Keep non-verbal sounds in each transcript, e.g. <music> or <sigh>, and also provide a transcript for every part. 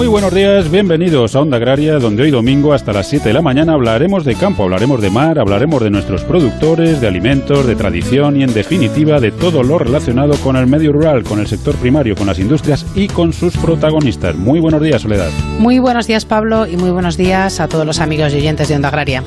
Muy buenos días, bienvenidos a Onda Agraria, donde hoy domingo hasta las 7 de la mañana hablaremos de campo, hablaremos de mar, hablaremos de nuestros productores, de alimentos, de tradición y en definitiva de todo lo relacionado con el medio rural, con el sector primario, con las industrias y con sus protagonistas. Muy buenos días, Soledad. Muy buenos días, Pablo, y muy buenos días a todos los amigos y oyentes de Onda Agraria.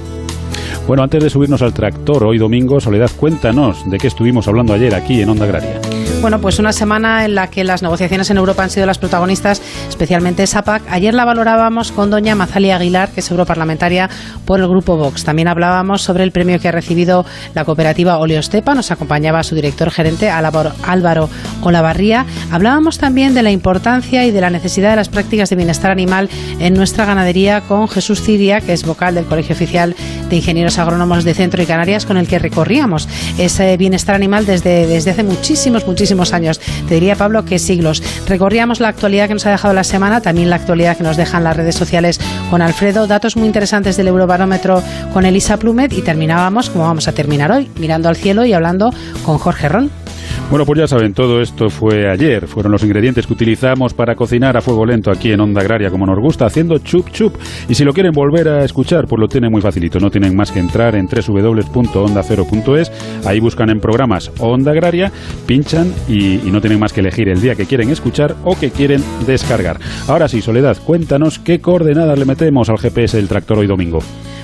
Bueno, antes de subirnos al tractor hoy domingo, Soledad, cuéntanos de qué estuvimos hablando ayer aquí en Onda Agraria. Bueno, pues una semana en la que las negociaciones en Europa han sido las protagonistas, especialmente SAPAC. Ayer la valorábamos con doña Mazalia Aguilar, que es europarlamentaria por el Grupo Vox. También hablábamos sobre el premio que ha recibido la cooperativa Oleostepa. Nos acompañaba su director gerente, Álvaro Olavarría. Hablábamos también de la importancia y de la necesidad de las prácticas de bienestar animal en nuestra ganadería con Jesús Ciria, que es vocal del Colegio Oficial de Ingenieros Agrónomos de Centro y Canarias, con el que recorríamos ese bienestar animal desde, desde hace muchísimos, muchísimos años. Te diría, Pablo, que siglos. Recorríamos la actualidad que nos ha dejado la semana, también la actualidad que nos dejan las redes sociales con Alfredo, datos muy interesantes del Eurobarómetro con Elisa Plumet y terminábamos, como vamos a terminar hoy, mirando al cielo y hablando con Jorge Ron. Bueno, pues ya saben, todo esto fue ayer. Fueron los ingredientes que utilizamos para cocinar a fuego lento aquí en Onda Agraria, como nos gusta, haciendo chup chup. Y si lo quieren volver a escuchar, pues lo tienen muy facilito. No tienen más que entrar en www.ondacero.es. Ahí buscan en programas Onda Agraria, pinchan y, y no tienen más que elegir el día que quieren escuchar o que quieren descargar. Ahora sí, Soledad, cuéntanos qué coordenadas le metemos al GPS del tractor hoy domingo.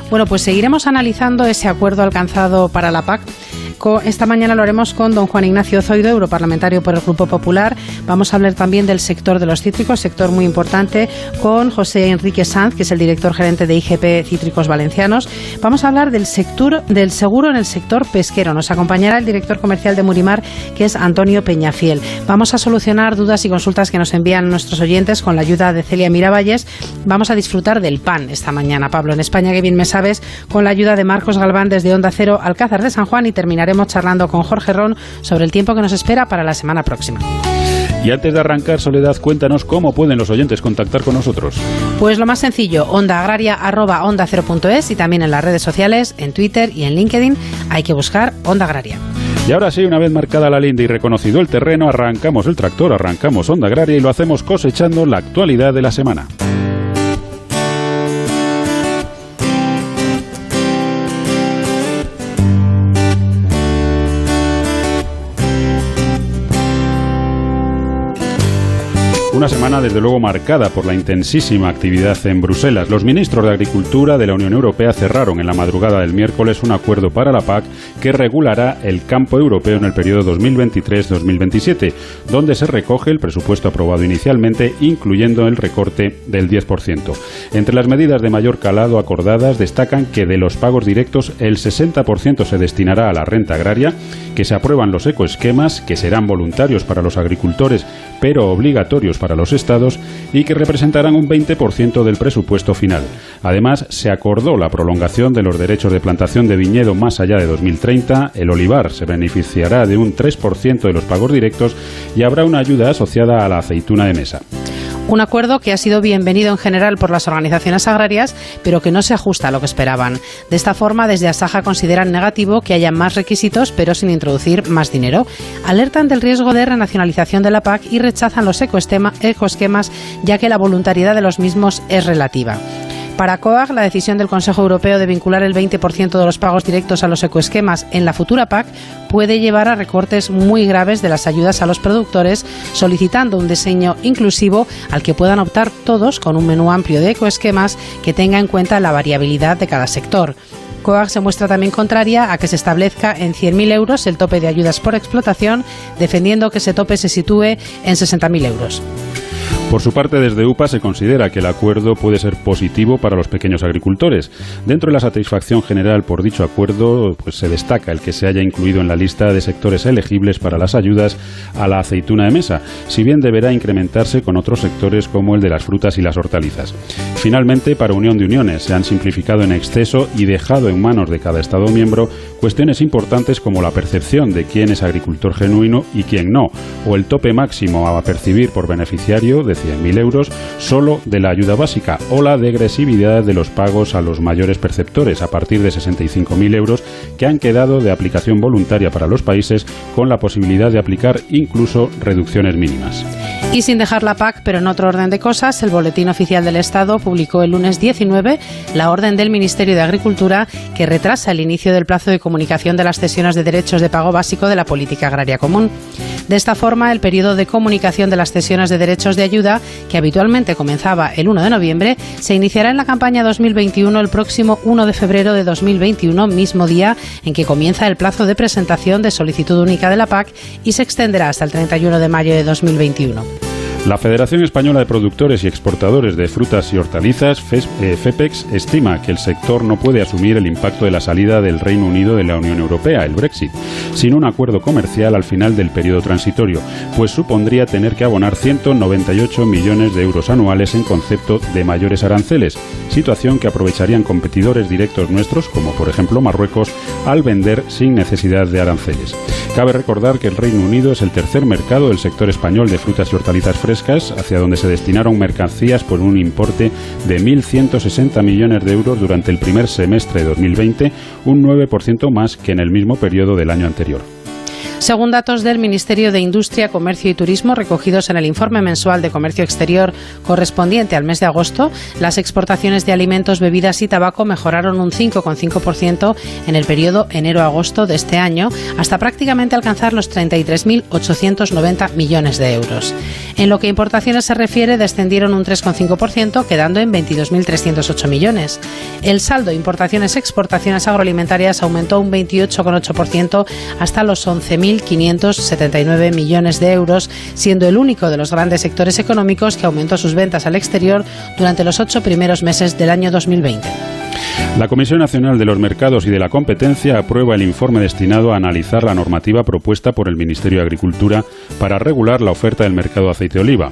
Bueno, pues seguiremos analizando ese acuerdo alcanzado para la PAC esta mañana lo haremos con don Juan Ignacio Zoido, europarlamentario por el Grupo Popular. Vamos a hablar también del sector de los cítricos, sector muy importante, con José Enrique Sanz, que es el director gerente de IGP Cítricos Valencianos. Vamos a hablar del sector del seguro en el sector pesquero. Nos acompañará el director comercial de Murimar, que es Antonio Peñafiel. Vamos a solucionar dudas y consultas que nos envían nuestros oyentes con la ayuda de Celia Miravalles. Vamos a disfrutar del pan esta mañana, Pablo, en España, que bien me sabes, con la ayuda de Marcos Galván desde Onda Cero, Alcázar de San Juan y terminaremos charlando con Jorge Ron sobre el tiempo que nos espera para la semana próxima. Y antes de arrancar, Soledad, cuéntanos cómo pueden los oyentes contactar con nosotros. Pues lo más sencillo, ondaagraria.onda 0.es y también en las redes sociales, en Twitter y en LinkedIn hay que buscar Onda Agraria. Y ahora sí, una vez marcada la linda y reconocido el terreno, arrancamos el tractor, arrancamos Onda Agraria y lo hacemos cosechando la actualidad de la semana. Una semana desde luego marcada por la intensísima actividad en Bruselas. Los ministros de Agricultura de la Unión Europea cerraron en la madrugada del miércoles un acuerdo para la PAC que regulará el campo europeo en el periodo 2023-2027, donde se recoge el presupuesto aprobado inicialmente, incluyendo el recorte del 10%. Entre las medidas de mayor calado acordadas destacan que de los pagos directos el 60% se destinará a la renta agraria, que se aprueban los ecoesquemas, que serán voluntarios para los agricultores, pero obligatorios para los estados y que representarán un 20% del presupuesto final. Además, se acordó la prolongación de los derechos de plantación de viñedo más allá de 2030, el olivar se beneficiará de un 3% de los pagos directos y habrá una ayuda asociada a la aceituna de mesa. Un acuerdo que ha sido bienvenido en general por las organizaciones agrarias, pero que no se ajusta a lo que esperaban. De esta forma, desde Asaja consideran negativo que haya más requisitos, pero sin introducir más dinero. Alertan del riesgo de renacionalización de la PAC y rechazan los ecoesquemas, ya que la voluntariedad de los mismos es relativa. Para COAG, la decisión del Consejo Europeo de vincular el 20% de los pagos directos a los ecoesquemas en la futura PAC puede llevar a recortes muy graves de las ayudas a los productores, solicitando un diseño inclusivo al que puedan optar todos con un menú amplio de ecoesquemas que tenga en cuenta la variabilidad de cada sector. COAG se muestra también contraria a que se establezca en 100.000 euros el tope de ayudas por explotación, defendiendo que ese tope se sitúe en 60.000 euros. Por su parte, desde UPA se considera que el acuerdo puede ser positivo para los pequeños agricultores. Dentro de la satisfacción general por dicho acuerdo, pues se destaca el que se haya incluido en la lista de sectores elegibles para las ayudas a la aceituna de mesa, si bien deberá incrementarse con otros sectores como el de las frutas y las hortalizas. Finalmente, para Unión de Uniones, se han simplificado en exceso y dejado en manos de cada Estado miembro cuestiones importantes como la percepción de quién es agricultor genuino y quién no, o el tope máximo a percibir por beneficiario de 100.000 euros solo de la ayuda básica o la degresividad de los pagos a los mayores perceptores a partir de 65.000 euros que han quedado de aplicación voluntaria para los países con la posibilidad de aplicar incluso reducciones mínimas. Y sin dejar la PAC, pero en otro orden de cosas, el Boletín Oficial del Estado publicó el lunes 19 la orden del Ministerio de Agricultura que retrasa el inicio del plazo de comunicación de las cesiones de derechos de pago básico de la política agraria común. De esta forma, el periodo de comunicación de las cesiones de derechos de ayuda, que habitualmente comenzaba el 1 de noviembre, se iniciará en la campaña 2021 el próximo 1 de febrero de 2021, mismo día en que comienza el plazo de presentación de solicitud única de la PAC y se extenderá hasta el 31 de mayo de 2021. La Federación Española de Productores y Exportadores de Frutas y Hortalizas, FEPEX, e estima que el sector no puede asumir el impacto de la salida del Reino Unido de la Unión Europea, el Brexit, sin un acuerdo comercial al final del periodo transitorio, pues supondría tener que abonar 198 millones de euros anuales en concepto de mayores aranceles, situación que aprovecharían competidores directos nuestros, como por ejemplo Marruecos, al vender sin necesidad de aranceles. Cabe recordar que el Reino Unido es el tercer mercado del sector español de frutas y hortalizas frescas, hacia donde se destinaron mercancías por un importe de 1.160 millones de euros durante el primer semestre de 2020, un 9% más que en el mismo periodo del año anterior. Según datos del Ministerio de Industria, Comercio y Turismo recogidos en el informe mensual de comercio exterior correspondiente al mes de agosto, las exportaciones de alimentos, bebidas y tabaco mejoraron un 5,5% en el periodo enero-agosto de este año, hasta prácticamente alcanzar los 33.890 millones de euros. En lo que a importaciones se refiere, descendieron un 3,5%, quedando en 22.308 millones. El saldo importaciones-exportaciones agroalimentarias aumentó un 28,8% hasta los 11.000 1.579 millones de euros, siendo el único de los grandes sectores económicos que aumentó sus ventas al exterior durante los ocho primeros meses del año 2020. La Comisión Nacional de los Mercados y de la Competencia aprueba el informe destinado a analizar la normativa propuesta por el Ministerio de Agricultura para regular la oferta del mercado de aceite de oliva.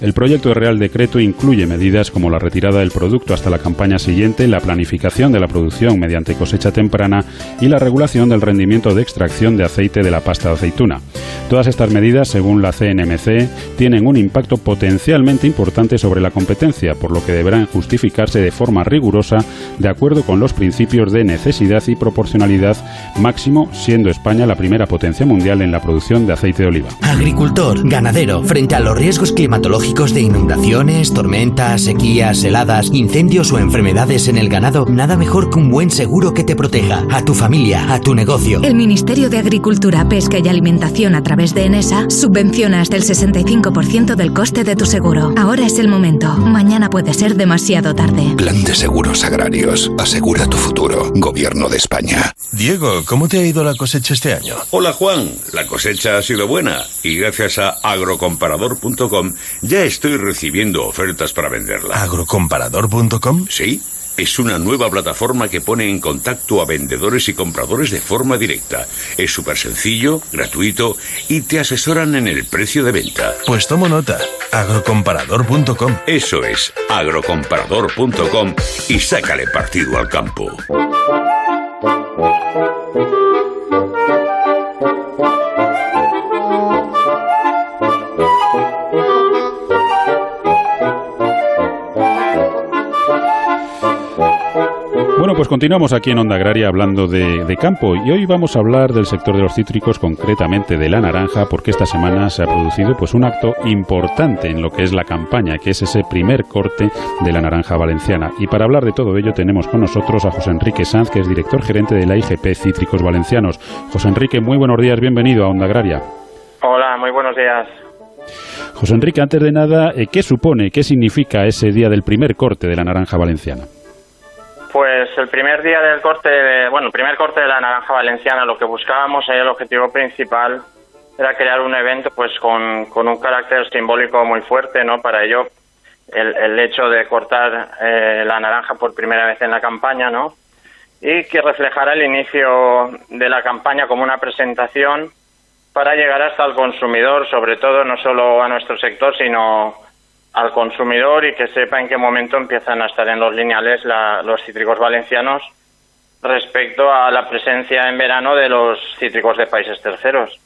El proyecto de Real Decreto incluye medidas como la retirada del producto hasta la campaña siguiente, la planificación de la producción mediante cosecha temprana y la regulación del rendimiento de extracción de aceite de la pasta de aceituna. Todas estas medidas, según la CNMC, tienen un impacto potencialmente importante sobre la competencia, por lo que deberán justificarse de forma rigurosa de acuerdo con los principios de necesidad y proporcionalidad máximo, siendo España la primera potencia mundial en la producción de aceite de oliva. Agricultor, ganadero, frente a los riesgos climatológicos de inundaciones, tormentas, sequías, heladas, incendios o enfermedades en el ganado, nada mejor que un buen seguro que te proteja a tu familia, a tu negocio. El Ministerio de Agricultura, Pesca y Alimentación a través de ENESA subvenciona hasta el 65% del coste de tu seguro. Ahora es el momento. Mañana puede ser demasiado tarde. Plan de seguros agrarios. Asegura tu futuro. Gobierno de España. Diego, ¿cómo te ha ido la cosecha este año? Hola Juan, la cosecha ha sido buena y gracias a agrocomparador.com ya estoy recibiendo ofertas para venderla. ¿Agrocomparador.com? Sí. Es una nueva plataforma que pone en contacto a vendedores y compradores de forma directa. Es súper sencillo, gratuito y te asesoran en el precio de venta. Pues tomo nota. Agrocomparador.com. Eso es, agrocomparador.com y sácale partido al campo. Pues continuamos aquí en Onda Agraria hablando de, campo y hoy vamos a hablar del sector de los cítricos, concretamente de la naranja, porque esta semana se ha producido pues un acto importante en lo que es la campaña, que es ese primer corte de la naranja valenciana. Y para hablar de todo ello tenemos con nosotros a José Enrique Sanz, que es director gerente de la IGP Cítricos Valencianos. José Enrique, muy buenos días, bienvenido a Onda Agraria. Hola, muy buenos días. José Enrique, antes de nada, eh, ¿qué supone, qué significa ese día del primer corte de la naranja valenciana? Pues el primer día del corte, bueno, el primer corte de la naranja valenciana, lo que buscábamos, ahí el objetivo principal era crear un evento pues con, un carácter simbólico muy fuerte, ¿no? Para ello, el, hecho de cortar eh, la naranja por primera vez en la campaña, ¿no? Y que reflejara el inicio de la campaña como una presentación para llegar hasta el consumidor, sobre todo no solo a nuestro sector, sino al consumidor y que sepa en qué momento empiezan a estar en los lineales los cítricos valencianos respecto a la presencia en verano de los cítricos de países terceros.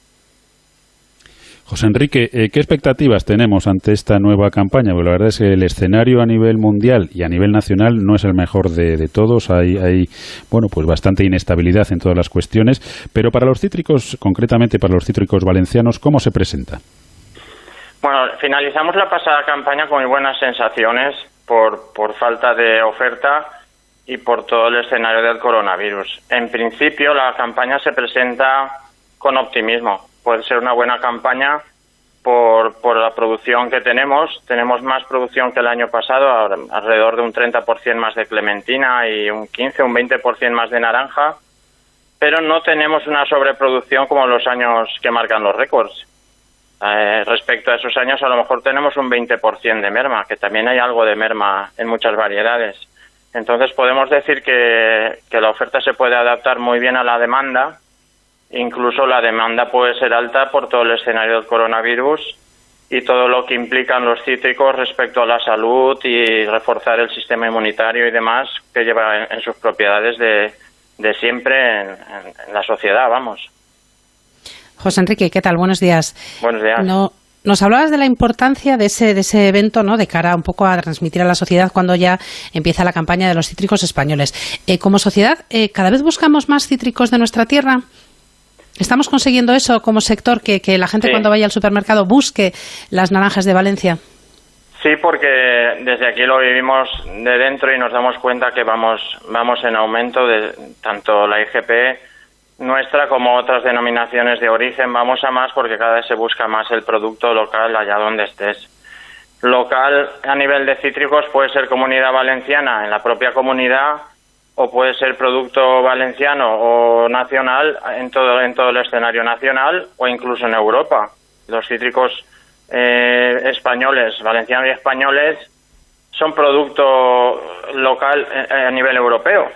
José Enrique, eh, ¿qué expectativas tenemos ante esta nueva campaña? Porque la verdad es que el escenario a nivel mundial y a nivel nacional no es el mejor de, de todos. Hay, hay, bueno, pues bastante inestabilidad en todas las cuestiones. Pero para los cítricos, concretamente para los cítricos valencianos, ¿cómo se presenta? Bueno, finalizamos la pasada campaña con muy buenas sensaciones por, por falta de oferta y por todo el escenario del coronavirus. En principio, la campaña se presenta con optimismo. Puede ser una buena campaña por, por la producción que tenemos. Tenemos más producción que el año pasado, alrededor de un 30% más de clementina y un 15, un 20% más de naranja, pero no tenemos una sobreproducción como los años que marcan los récords. Eh, respecto a esos años, a lo mejor tenemos un 20% de merma, que también hay algo de merma en muchas variedades. Entonces podemos decir que, que la oferta se puede adaptar muy bien a la demanda Incluso la demanda puede ser alta por todo el escenario del coronavirus y todo lo que implican los cítricos respecto a la salud y reforzar el sistema inmunitario y demás que lleva en, sus propiedades de, de siempre en, la sociedad, vamos. José Enrique, ¿qué tal? Buenos días. Buenos días. No, nos hablabas de la importancia de ese, de ese evento, ¿no? De cara un poco a transmitir a la sociedad cuando ya empieza la campaña de los cítricos españoles. Eh, como sociedad, eh, ¿cada vez buscamos más cítricos de nuestra tierra? ¿Estamos consiguiendo eso como sector, que, la gente cuando vaya al supermercado busque las naranjas de Valencia? Sí, porque desde aquí lo vivimos de dentro y nos damos cuenta que vamos, vamos en aumento de tanto la IGP nuestra como otras denominaciones de origen. Vamos a más porque cada vez se busca más el producto local allá donde estés. Local a nivel de cítricos puede ser comunidad valenciana, en la propia comunidad o puede ser producto valenciano o nacional en todo, en todo el escenario nacional o incluso en Europa. Los cítricos eh, españoles, valencianos y españoles, son producto local eh, a nivel europeo,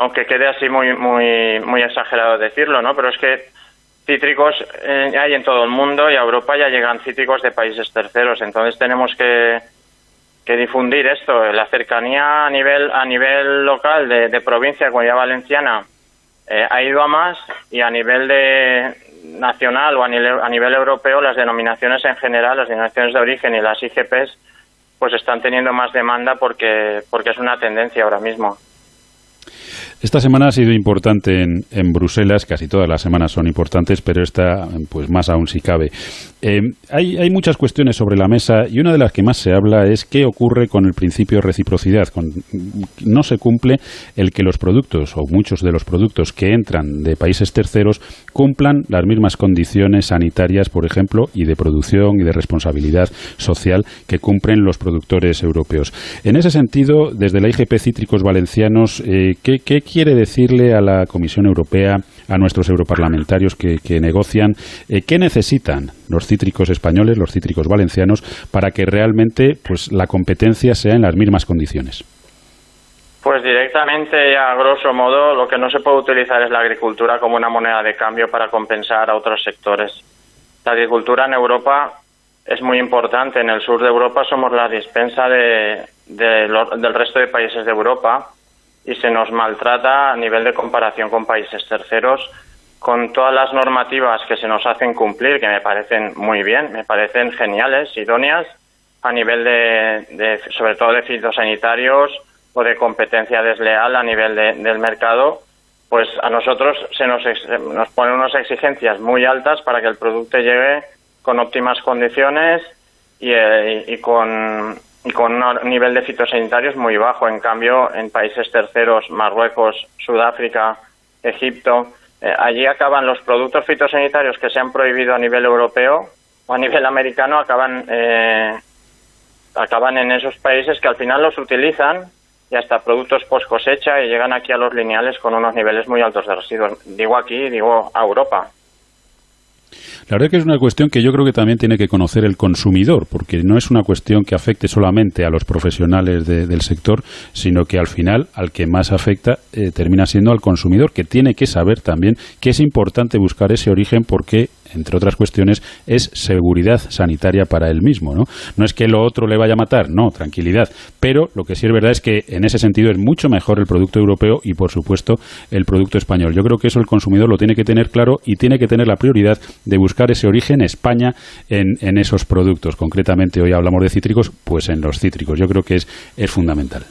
aunque quede así muy, muy, muy exagerado decirlo, ¿no? Pero es que cítricos eh, hay en todo el mundo y a Europa ya llegan cítricos de países terceros, entonces tenemos que que difundir esto, la cercanía a nivel a nivel local de, provincia, comunidad valenciana, eh, ha ido a más y a nivel de nacional o a nivel, a nivel europeo las denominaciones en general, las denominaciones de origen y las IGPs, pues están teniendo más demanda porque porque es una tendencia ahora mismo. Esta semana ha sido importante en, en, Bruselas, casi todas las semanas son importantes, pero esta pues más aún si cabe. Eh, hay, hay, muchas cuestiones sobre la mesa y una de las que más se habla es qué ocurre con el principio de reciprocidad. No se cumple el que los productos o muchos de los productos que entran de países terceros cumplan las mismas condiciones sanitarias, por ejemplo, y de producción y de responsabilidad social que cumplen los productores europeos. En ese sentido, desde la IGP Cítricos Valencianos, eh, ¿qué, ¿qué quiere decirle a la Comisión Europea, a nuestros europarlamentarios que, negocian, eh, qué necesitan los cítricos españoles, los cítricos valencianos, para que realmente pues, la competencia sea en las mismas condiciones? Pues directamente, a grosso modo, lo que no se puede utilizar es la agricultura como una moneda de cambio para compensar a otros sectores. La agricultura en Europa es muy importante. En el sur de Europa somos la dispensa de, del resto de países de Europa y se nos maltrata a nivel de comparación con países terceros con todas las normativas que se nos hacen cumplir, que me parecen muy bien, me parecen geniales, idóneas, a nivel de, sobre todo de fitosanitarios o de competencia desleal a nivel del mercado, pues a nosotros se nos, nos ponen unas exigencias muy altas para que el producto llegue con óptimas condiciones y, eh, y con y con un nivel de fitosanitarios muy bajo. En cambio, en países terceros, Marruecos, Sudáfrica, Egipto, eh, allí acaban los productos fitosanitarios que se han prohibido a nivel europeo o a nivel americano, acaban, eh, acaban en esos países que al final los utilizan y hasta productos post cosecha y llegan aquí a los lineales con unos niveles muy altos de residuos. Digo aquí, digo a Europa. La verdad que es una cuestión que yo creo que también tiene que conocer el consumidor, porque no es una cuestión que afecte solamente a los profesionales del sector, sino que al final al que más afecta eh, termina siendo al consumidor, que tiene que saber también que es importante buscar ese origen porque entre otras cuestiones, es seguridad sanitaria para él mismo. ¿no? no es que lo otro le vaya a matar, no, tranquilidad. Pero lo que sí es verdad es que en ese sentido es mucho mejor el producto europeo y, por supuesto, el producto español. Yo creo que eso el consumidor lo tiene que tener claro y tiene que tener la prioridad de buscar ese origen España en, esos productos. Concretamente, hoy hablamos de cítricos, pues en los cítricos. Yo creo que es, es fundamental.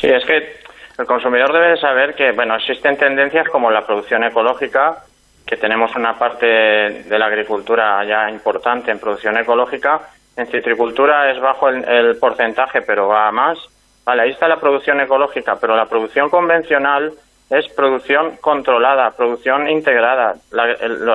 Sí, es que el consumidor debe saber que, bueno, existen tendencias como la producción ecológica, que tenemos una parte de la agricultura ya importante en producción ecológica. En citricultura es bajo el, porcentaje, pero va a más. Vale, ahí está la producción ecológica, pero la producción convencional es producción controlada, producción integrada. La,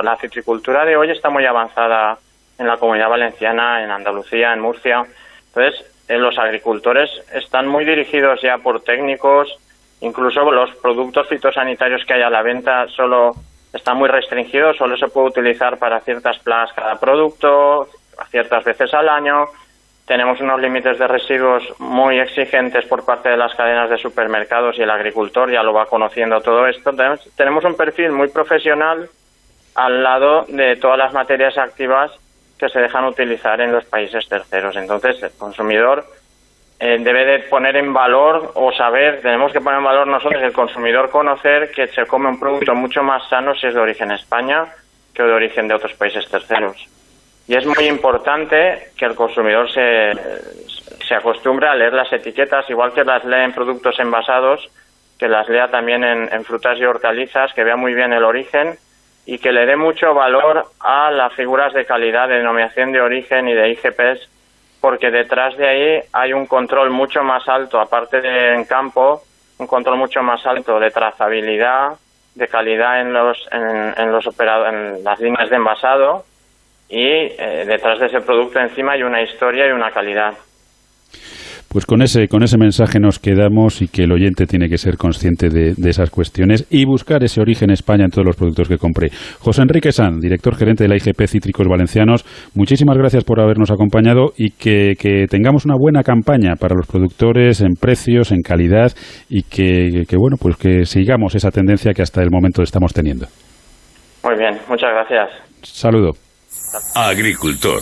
la citricultura de hoy está muy avanzada en la comunidad valenciana, en Andalucía, en Murcia. Entonces, eh, los agricultores están muy dirigidos ya por técnicos, incluso los productos fitosanitarios que hay a la venta solo están muy restringidos, solo se puede utilizar para ciertas plagas cada producto, ciertas veces al año. Tenemos unos límites de residuos muy exigentes por parte de las cadenas de supermercados y el agricultor ya lo va conociendo todo esto. Tenemos un perfil muy profesional al lado de todas las materias activas que se dejan utilizar en los países terceros. Entonces, el consumidor eh, debe de poner en valor o saber, tenemos que poner en valor nosotros, el consumidor conocer que se come un producto mucho más sano si es de origen España que de origen de otros países terceros. Y es muy importante que el consumidor se, se acostumbre a leer las etiquetas, igual que las lee en productos envasados, que las lea también en, en frutas y hortalizas, que vea muy bien el origen y que le dé mucho valor a las figuras de calidad de denominación de origen y de IGPs, porque detrás de ahí hay un control mucho más alto, aparte de en campo, un control mucho más alto de trazabilidad, de calidad en los en, los en las líneas de envasado y eh, detrás de ese producto encima hay una historia y una calidad. Pues con ese, con ese mensaje nos quedamos y que el oyente tiene que ser consciente de, esas cuestiones y buscar ese origen España en todos los productos que compre. José Enrique San, director gerente de la IGP Cítricos Valencianos, muchísimas gracias por habernos acompañado y que, tengamos una buena campaña para los productores en precios, en calidad y que, que, bueno, pues que sigamos esa tendencia que hasta el momento estamos teniendo. Muy bien, muchas gracias. Saludo. Agricultor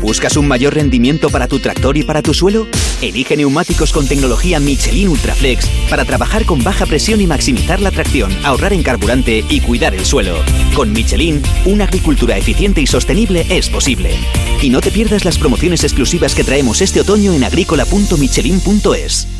¿Buscas un mayor rendimiento para tu tractor y para tu suelo? Elige neumáticos con tecnología Michelin Ultraflex para trabajar con baja presión y maximizar la tracción, ahorrar en carburante y cuidar el suelo. Con Michelin, una agricultura eficiente y sostenible es posible. Y no te pierdas las promociones exclusivas que traemos este otoño en agrícola.michelin.es.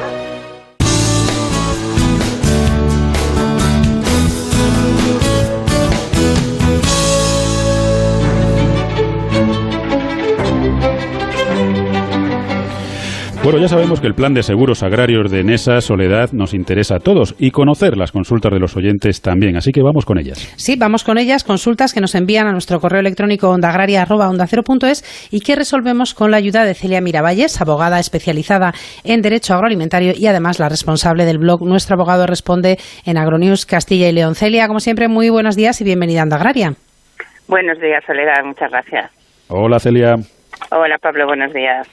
Bueno, ya sabemos que el plan de seguros agrarios de Enesa Soledad nos interesa a todos y conocer las consultas de los oyentes también, así que vamos con ellas. Sí, vamos con ellas, consultas que nos envían a nuestro correo electrónico ondaagraria.ondacero.es y que resolvemos con la ayuda de Celia Miravalles, abogada especializada en Derecho Agroalimentario y además la responsable del blog Nuestro Abogado Responde en Agronews Castilla y León. Celia, como siempre, muy buenos días y bienvenida a Onda Agraria. Buenos días, Soledad, muchas gracias. Hola, Celia. Hola, Pablo, buenos días.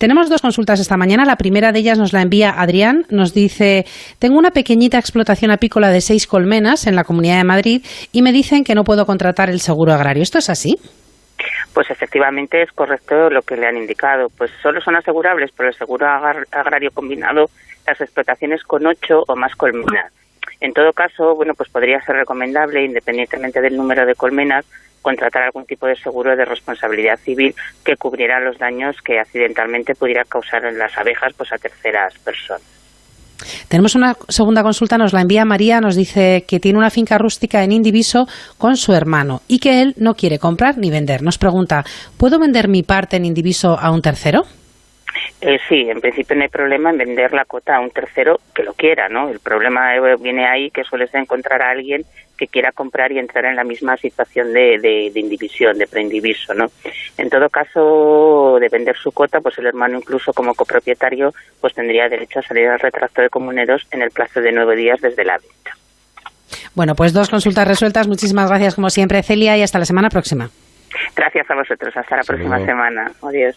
Tenemos dos consultas esta mañana. La primera de ellas nos la envía Adrián. Nos dice, tengo una pequeñita explotación apícola de seis colmenas en la Comunidad de Madrid y me dicen que no puedo contratar el seguro agrario. ¿Esto es así? Pues efectivamente es correcto lo que le han indicado. Pues solo son asegurables por el seguro agrario combinado las explotaciones con ocho o más colmenas. En todo caso, bueno, pues podría ser recomendable, independientemente del número de colmenas, contratar algún tipo de seguro de responsabilidad civil que cubriera los daños que accidentalmente pudiera causar en las abejas pues a terceras personas. Tenemos una segunda consulta, nos la envía María, nos dice que tiene una finca rústica en Indiviso con su hermano y que él no quiere comprar ni vender. Nos pregunta, ¿puedo vender mi parte en Indiviso a un tercero? Eh, sí, en principio no hay problema en vender la cuota a un tercero que lo quiera, ¿no? El problema eh, viene ahí que suele ser encontrar a alguien que quiera comprar y entrar en la misma situación de, de, de indivisión, de preindiviso, ¿no? En todo caso, de vender su cuota, pues el hermano incluso como copropietario, pues tendría derecho a salir al retracto de comuneros en el plazo de nueve días desde la venta. Bueno, pues dos consultas resueltas. Muchísimas gracias como siempre, Celia, y hasta la semana próxima. Gracias a vosotros. Hasta la próxima semana. Adiós.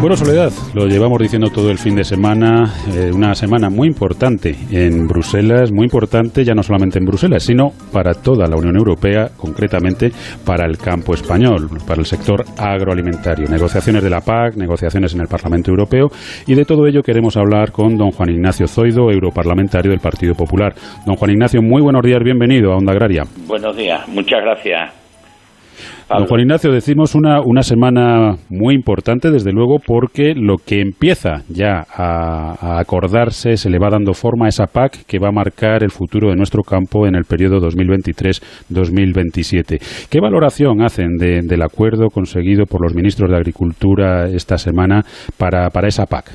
Bueno, Soledad, lo llevamos diciendo todo el fin de semana, eh, una semana muy importante en Bruselas, muy importante ya no solamente en Bruselas, sino para toda la Unión Europea, concretamente para el campo español, para el sector agroalimentario. Negociaciones de la PAC, negociaciones en el Parlamento Europeo y de todo ello queremos hablar con don Juan Ignacio Zoido, europarlamentario del Partido Popular. Don Juan Ignacio, muy buenos días, bienvenido a Onda Agraria. Buenos días, muchas gracias. Don Juan Ignacio, decimos una, una semana muy importante, desde luego, porque lo que empieza ya a, acordarse, se le va dando forma a esa PAC que va a marcar el futuro de nuestro campo en el periodo 2023-2027. ¿Qué valoración hacen de, del acuerdo conseguido por los ministros de Agricultura esta semana para, para esa PAC?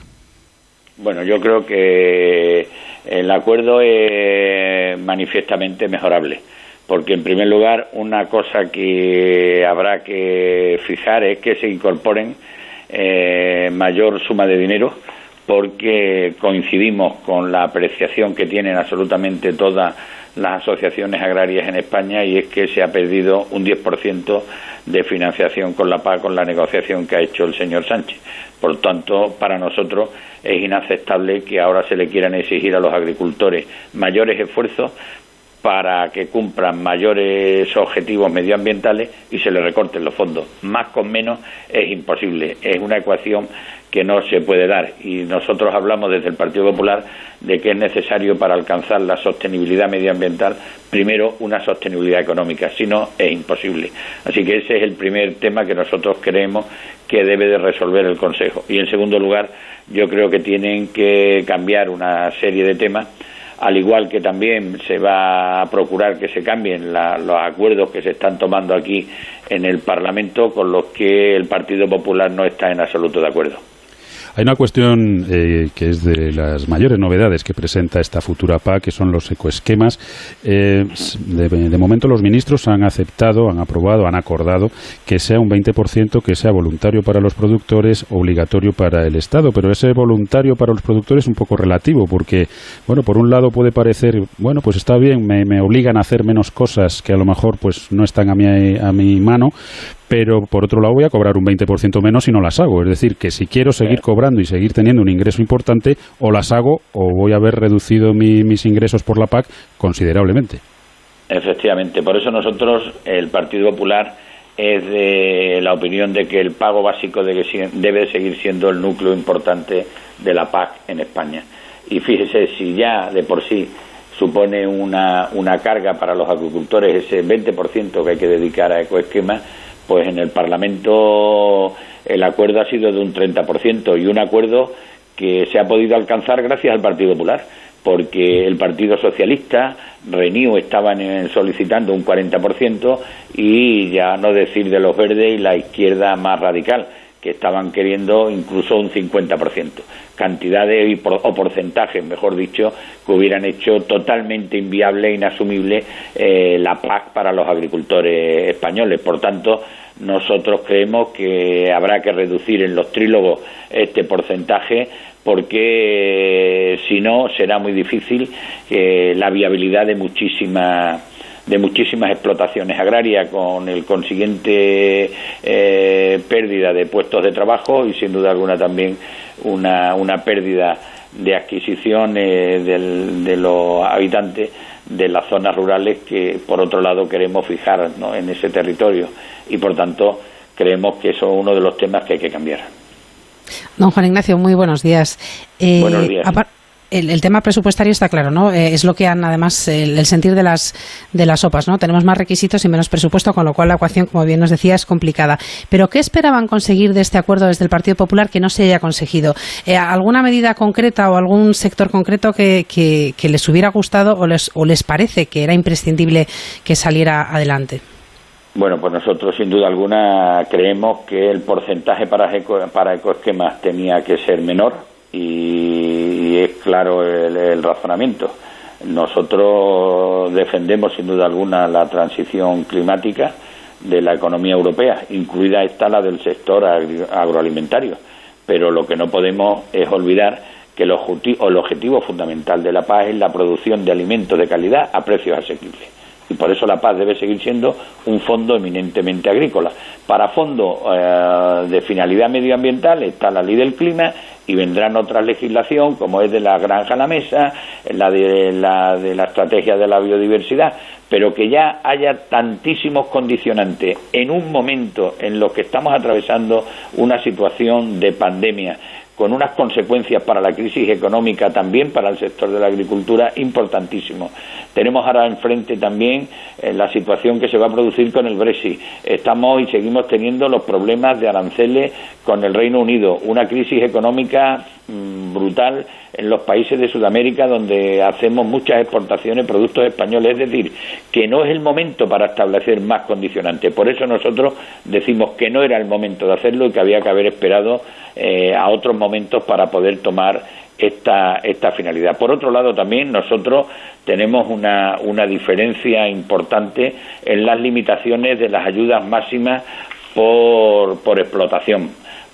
Bueno, yo creo que el acuerdo es manifiestamente mejorable porque en primer lugar una cosa que habrá que fijar es que se incorporen eh, mayor suma de dinero porque coincidimos con la apreciación que tienen absolutamente todas las asociaciones agrarias en España y es que se ha perdido un 10% de financiación con la PAC con la negociación que ha hecho el señor Sánchez. Por tanto, para nosotros es inaceptable que ahora se le quieran exigir a los agricultores mayores esfuerzos para que cumplan mayores objetivos medioambientales y se les recorten los fondos. Más con menos es imposible. Es una ecuación que no se puede dar. Y nosotros hablamos desde el Partido Popular de que es necesario para alcanzar la sostenibilidad medioambiental, primero una sostenibilidad económica, si no es imposible. Así que ese es el primer tema que nosotros creemos que debe de resolver el Consejo. Y en segundo lugar, yo creo que tienen que cambiar una serie de temas al igual que también se va a procurar que se cambien la, los acuerdos que se están tomando aquí en el Parlamento con los que el Partido Popular no está en absoluto de acuerdo. Hay una cuestión eh, que es de las mayores novedades que presenta esta futura PAC, que son los ecoesquemas. Eh, de, momento los ministros han aceptado, han aprobado, han acordado que sea un 20% que sea voluntario para los productores, obligatorio para el Estado. Pero ese voluntario para los productores es un poco relativo, porque, bueno, por un lado puede parecer, bueno, pues está bien, me, me obligan a hacer menos cosas que a lo mejor pues no están a mi, a mi mano, pero por otro lado voy a cobrar un 20% menos si no las hago. Es decir, que si quiero seguir cobrando y seguir teniendo un ingreso importante, o las hago o voy a haber reducido mi, mis ingresos por la PAC considerablemente. Efectivamente, por eso nosotros, el Partido Popular, es de la opinión de que el pago básico de que debe seguir siendo el núcleo importante de la PAC en España. Y fíjese, si ya de por sí supone una, una carga para los agricultores ese 20% que hay que dedicar a ecoesquemas, pues en el Parlamento el acuerdo ha sido de un 30% y un acuerdo que se ha podido alcanzar gracias al Partido Popular, porque el Partido Socialista, Renew estaban solicitando un 40% y ya no decir de los verdes y la izquierda más radical, que estaban queriendo incluso un 50%. Cantidades o porcentajes, mejor dicho, que hubieran hecho totalmente inviable e inasumible eh, la PAC para los agricultores españoles. Por tanto, nosotros creemos que habrá que reducir en los trílogos este porcentaje porque si no será muy difícil eh, la viabilidad de muchísimas de muchísimas explotaciones agrarias con el consiguiente eh, pérdida de puestos de trabajo y sin duda alguna también una, una pérdida de adquisición eh, del, de los habitantes de las zonas rurales que, por otro lado, queremos fijar en ese territorio. Y, por tanto, creemos que eso es uno de los temas que hay que cambiar. Don Juan Ignacio, muy buenos días. Eh, buenos días el, tema presupuestario está claro, ¿no? Eh, es lo que han, además, el, sentir de las, de las sopas, ¿no? Tenemos más requisitos y menos presupuesto, con lo cual la ecuación, como bien nos decía, es complicada. Pero, ¿qué esperaban conseguir de este acuerdo desde el Partido Popular que no se haya conseguido? Eh, ¿Alguna medida concreta o algún sector concreto que, que, les hubiera gustado o les, o les parece que era imprescindible que saliera adelante? Bueno, pues nosotros sin duda alguna creemos que el porcentaje para, para ecoesquemas tenía que ser menor, y, es claro el, razonamiento. Nosotros defendemos sin duda alguna la transición climática de la economía europea, incluida esta la del sector agroalimentario, pero lo que no podemos es olvidar que el objetivo, el objetivo fundamental de la paz es la producción de alimentos de calidad a precios asequibles y por eso la paz debe seguir siendo un fondo eminentemente agrícola. Para fondos eh, de finalidad medioambiental está la ley del clima y vendrán otras legislación como es de la granja a la mesa, la de la, de la estrategia de la biodiversidad, pero que ya haya tantísimos condicionantes en un momento en lo que estamos atravesando una situación de pandemia con unas consecuencias para la crisis económica también para el sector de la agricultura importantísimo. Tenemos ahora enfrente también eh, la situación que se va a producir con el Brexit. Estamos y seguimos teniendo los problemas de aranceles con el Reino Unido, una crisis económica mm, brutal en los países de Sudamérica donde hacemos muchas exportaciones de productos españoles, es decir, que no es el momento para establecer más condicionantes. Por eso nosotros decimos que no era el momento de hacerlo y que había que haber esperado eh, a otros momentos para poder tomar esta, esta finalidad. Por otro lado, también nosotros tenemos una, una diferencia importante en las limitaciones de las ayudas máximas por, por explotación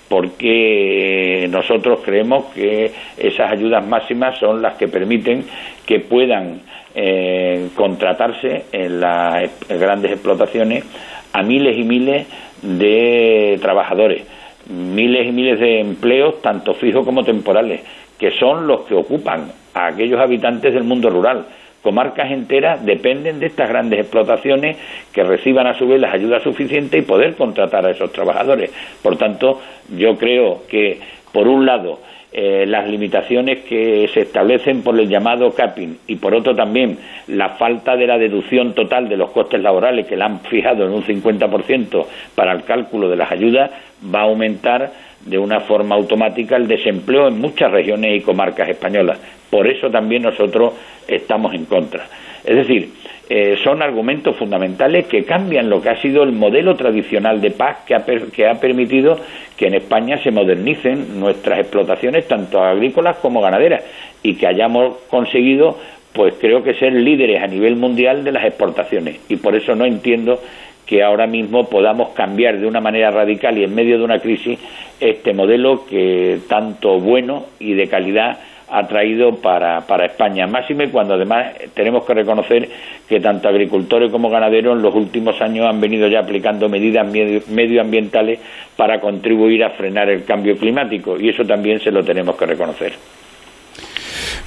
porque nosotros creemos que esas ayudas máximas son las que permiten que puedan eh, contratarse en las grandes explotaciones a miles y miles de trabajadores, miles y miles de empleos, tanto fijos como temporales, que son los que ocupan a aquellos habitantes del mundo rural. Comarcas enteras dependen de estas grandes explotaciones que reciban a su vez las ayudas suficientes y poder contratar a esos trabajadores. Por tanto, yo creo que, por un lado, eh, las limitaciones que se establecen por el llamado capping y por otro también la falta de la deducción total de los costes laborales que la han fijado en un 50% para el cálculo de las ayudas va a aumentar de una forma automática el desempleo en muchas regiones y comarcas españolas. Por eso también nosotros estamos en contra. Es decir, eh, son argumentos fundamentales que cambian lo que ha sido el modelo tradicional de paz que ha, que ha permitido que en España se modernicen nuestras explotaciones, tanto agrícolas como ganaderas, y que hayamos conseguido pues creo que ser líderes a nivel mundial de las exportaciones y por eso no entiendo que ahora mismo podamos cambiar de una manera radical y en medio de una crisis este modelo que tanto bueno y de calidad ha traído para, para España. Máxime cuando además tenemos que reconocer que tanto agricultores como ganaderos en los últimos años han venido ya aplicando medidas medioambientales para contribuir a frenar el cambio climático y eso también se lo tenemos que reconocer.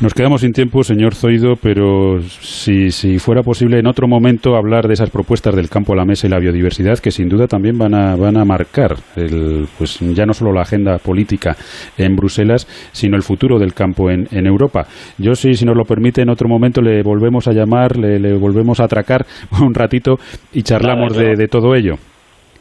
Nos quedamos sin tiempo, señor Zoido, pero si, si fuera posible en otro momento hablar de esas propuestas del campo a la mesa y la biodiversidad, que sin duda también van a, van a marcar el, pues ya no solo la agenda política en Bruselas, sino el futuro del campo en, en Europa. Yo sí, si nos lo permite, en otro momento le volvemos a llamar, le, le volvemos a atracar <laughs> un ratito y charlamos de, de todo ello.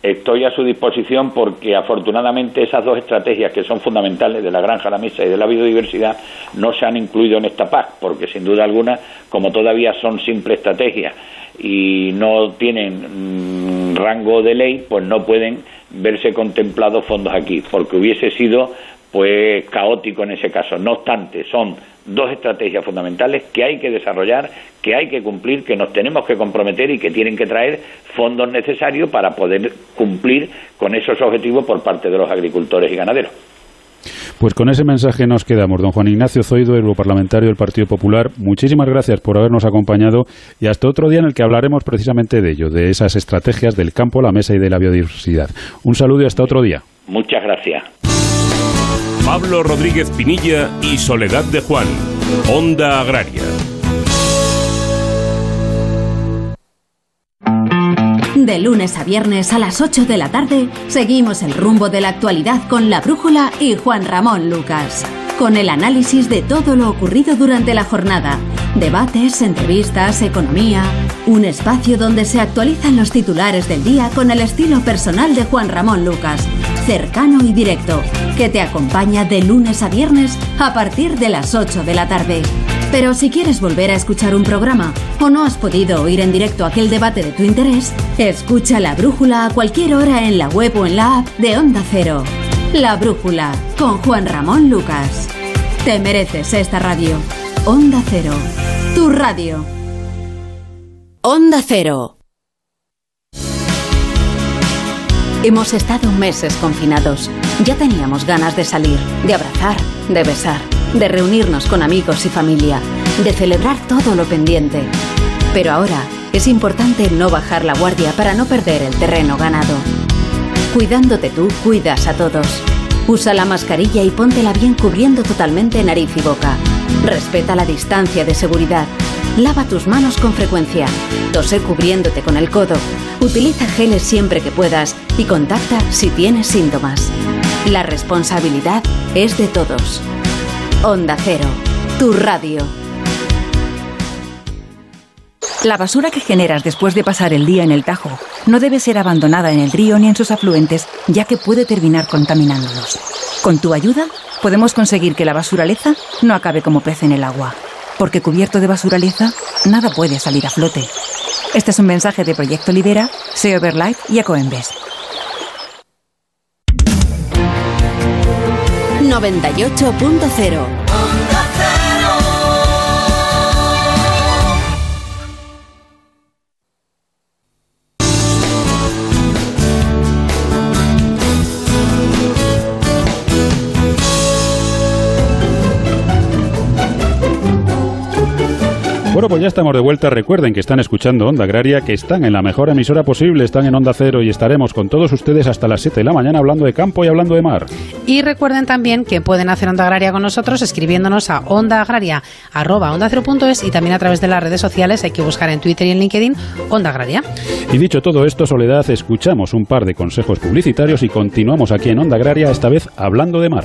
Estoy a su disposición porque afortunadamente esas dos estrategias que son fundamentales de la granja la mesa y de la biodiversidad no se han incluido en esta PAC porque sin duda alguna como todavía son simples estrategias y no tienen mm, rango de ley pues no pueden verse contemplados fondos aquí porque hubiese sido pues caótico en ese caso. No obstante, son dos estrategias fundamentales que hay que desarrollar, que hay que cumplir, que nos tenemos que comprometer y que tienen que traer fondos necesarios para poder cumplir con esos objetivos por parte de los agricultores y ganaderos. Pues con ese mensaje nos quedamos. Don Juan Ignacio Zoido, europarlamentario del Partido Popular, muchísimas gracias por habernos acompañado y hasta otro día en el que hablaremos precisamente de ello, de esas estrategias del campo, la mesa y de la biodiversidad. Un saludo y hasta otro día. Muchas gracias. Pablo Rodríguez Pinilla y Soledad de Juan, Onda Agraria. De lunes a viernes a las 8 de la tarde, seguimos el rumbo de la actualidad con la Brújula y Juan Ramón Lucas. Con el análisis de todo lo ocurrido durante la jornada. Debates, entrevistas, economía. Un espacio donde se actualizan los titulares del día con el estilo personal de Juan Ramón Lucas. Cercano y directo. Que te acompaña de lunes a viernes a partir de las 8 de la tarde. Pero si quieres volver a escuchar un programa o no has podido oír en directo aquel debate de tu interés, escucha La Brújula a cualquier hora en la web o en la app de Onda Cero. La Brújula con Juan Ramón Lucas. Te mereces esta radio. Onda Cero. Tu radio. Onda Cero. Hemos estado meses confinados. Ya teníamos ganas de salir, de abrazar, de besar de reunirnos con amigos y familia, de celebrar todo lo pendiente. Pero ahora es importante no bajar la guardia para no perder el terreno ganado. Cuidándote tú, cuidas a todos. Usa la mascarilla y póntela bien cubriendo totalmente nariz y boca. Respeta la distancia de seguridad. Lava tus manos con frecuencia. Tose cubriéndote con el codo. Utiliza geles siempre que puedas y contacta si tienes síntomas. La responsabilidad es de todos. Onda Cero, tu radio. La basura que generas después de pasar el día en el Tajo no debe ser abandonada en el río ni en sus afluentes, ya que puede terminar contaminándolos. Con tu ayuda, podemos conseguir que la basura leza no acabe como pez en el agua. Porque cubierto de basura leza, nada puede salir a flote. Este es un mensaje de Proyecto Libera, Sea Life y Ecoembes. 98.0 Bueno, pues ya <laughs> estamos de vuelta. Recuerden que están escuchando Onda Agraria, que están en la mejor emisora posible, están en Onda Cero y estaremos con todos ustedes hasta las 7 de la mañana hablando de campo y hablando de mar. Y recuerden también que pueden hacer Onda Agraria con nosotros escribiéndonos a ondaagraria.es y también a través de las redes sociales. Hay que buscar en Twitter y en LinkedIn Onda Agraria. Y dicho todo esto, Soledad, escuchamos un par de consejos publicitarios y continuamos aquí en Onda Agraria, esta vez hablando de mar.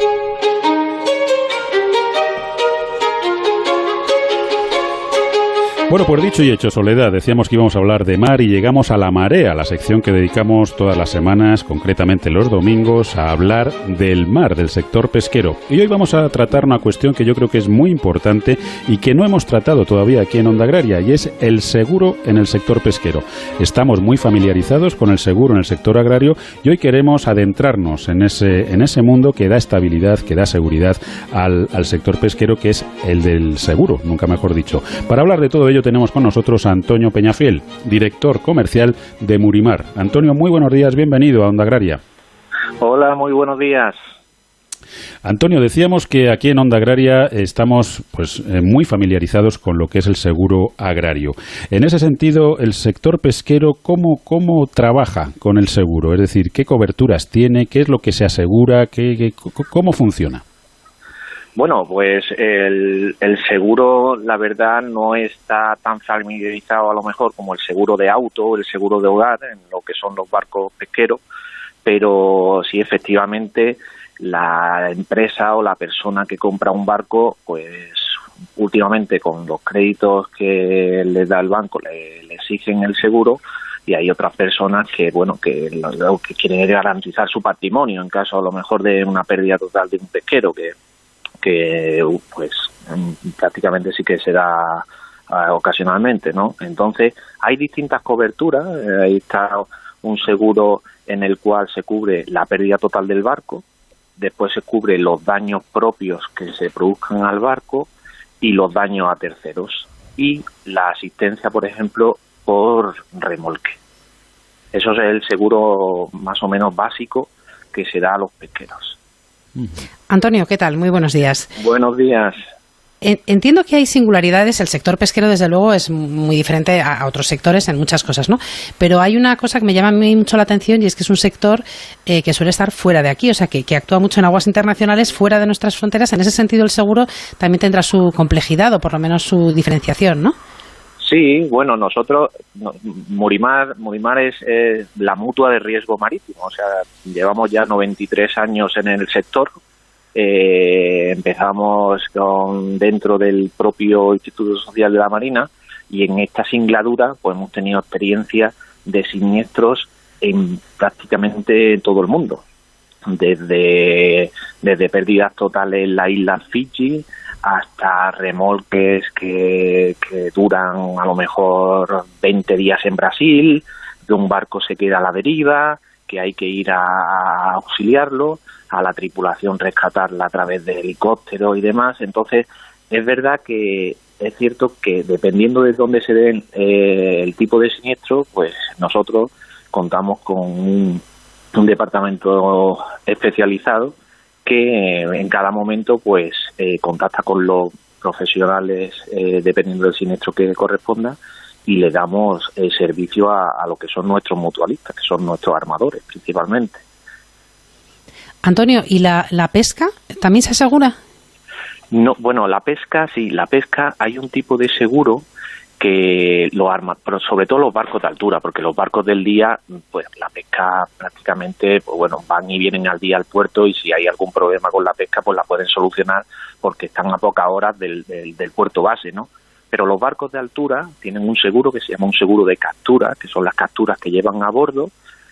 Bueno, por dicho y hecho, Soledad, decíamos que íbamos a hablar de mar y llegamos a la marea, la sección que dedicamos todas las semanas, concretamente los domingos, a hablar del mar, del sector pesquero. Y hoy vamos a tratar una cuestión que yo creo que es muy importante y que no hemos tratado todavía aquí en Onda Agraria, y es el seguro en el sector pesquero. Estamos muy familiarizados con el seguro en el sector agrario y hoy queremos adentrarnos en ese, en ese mundo que da estabilidad, que da seguridad al, al sector pesquero, que es el del seguro, nunca mejor dicho. Para hablar de todo ello, tenemos con nosotros a Antonio Peñafiel, director comercial de Murimar. Antonio, muy buenos días, bienvenido a Onda Agraria. Hola, muy buenos días. Antonio, decíamos que aquí en Onda Agraria estamos pues eh, muy familiarizados con lo que es el seguro agrario. En ese sentido, el sector pesquero, ¿cómo, cómo trabaja con el seguro? Es decir, ¿qué coberturas tiene? ¿Qué es lo que se asegura? ¿Qué, cómo funciona? Bueno, pues el, seguro, la verdad, no está tan familiarizado a lo mejor como el seguro de auto, el seguro de hogar, en lo que son los barcos pesqueros, pero sí efectivamente la empresa o la persona que compra un barco, pues últimamente con los créditos que le da el banco le, exigen el seguro, y hay otras personas que bueno que lo, que quieren garantizar su patrimonio en caso a lo mejor de una pérdida total de un pesquero que que pues prácticamente sí que se da ah, ocasionalmente no entonces hay distintas coberturas eh, ahí está un seguro en el cual se cubre la pérdida total del barco después se cubre los daños propios que se produzcan al barco y los daños a terceros y la asistencia, por ejemplo, por remolque. Eso es el seguro más o menos básico que se da a los pesqueros. Antonio, ¿qué tal? Muy buenos días. Buenos días. Entiendo que hay singularidades. El sector pesquero, desde luego, es muy diferente a otros sectores en muchas cosas, ¿no? Pero hay una cosa que me llama mucho la atención y es que es un sector eh, que suele estar fuera de aquí, o sea, que, actúa mucho en aguas internacionales, fuera de nuestras fronteras. En ese sentido, el seguro también tendrá su complejidad o por lo menos su diferenciación, ¿no? Sí, bueno, nosotros, Murimar, Murimar es la mutua de riesgo marítimo, o sea, llevamos ya 93 años en el sector, eh, empezamos con dentro del propio Instituto Social de la Marina y en esta singladura pues hemos tenido experiencia de siniestros en prácticamente todo el mundo desde, desde pérdidas totales en la isla Fiji hasta remolques que, que duran a lo mejor 20 días en Brasil, de un barco se queda a la deriva, que hay que ir a auxiliarlo, a la tripulación rescatarla a través de helicópteros y demás. Entonces, es verdad que es cierto que dependiendo de dónde se den eh, el tipo de siniestro, pues nosotros contamos con un, departamento especializado que en cada momento pues eh, contacta con los profesionales eh, dependiendo del siniestro que corresponda y le damos el servicio a lo que son nuestros mutualistas, que son nuestros armadores principalmente. Antonio, ¿y la, la pesca también se asegura? No, bueno, la pesca, sí, la pesca hay un tipo de seguro que lo arma, pero sobre todo los barcos de altura, porque los barcos del día, pues la pesca prácticamente, pues bueno, van y vienen al día al puerto y si hay algún problema con la pesca, pues la pueden solucionar porque están a pocas horas del, del, del puerto base, ¿no? Pero los barcos de altura tienen un seguro que se llama un seguro de captura, que son las capturas que llevan a bordo.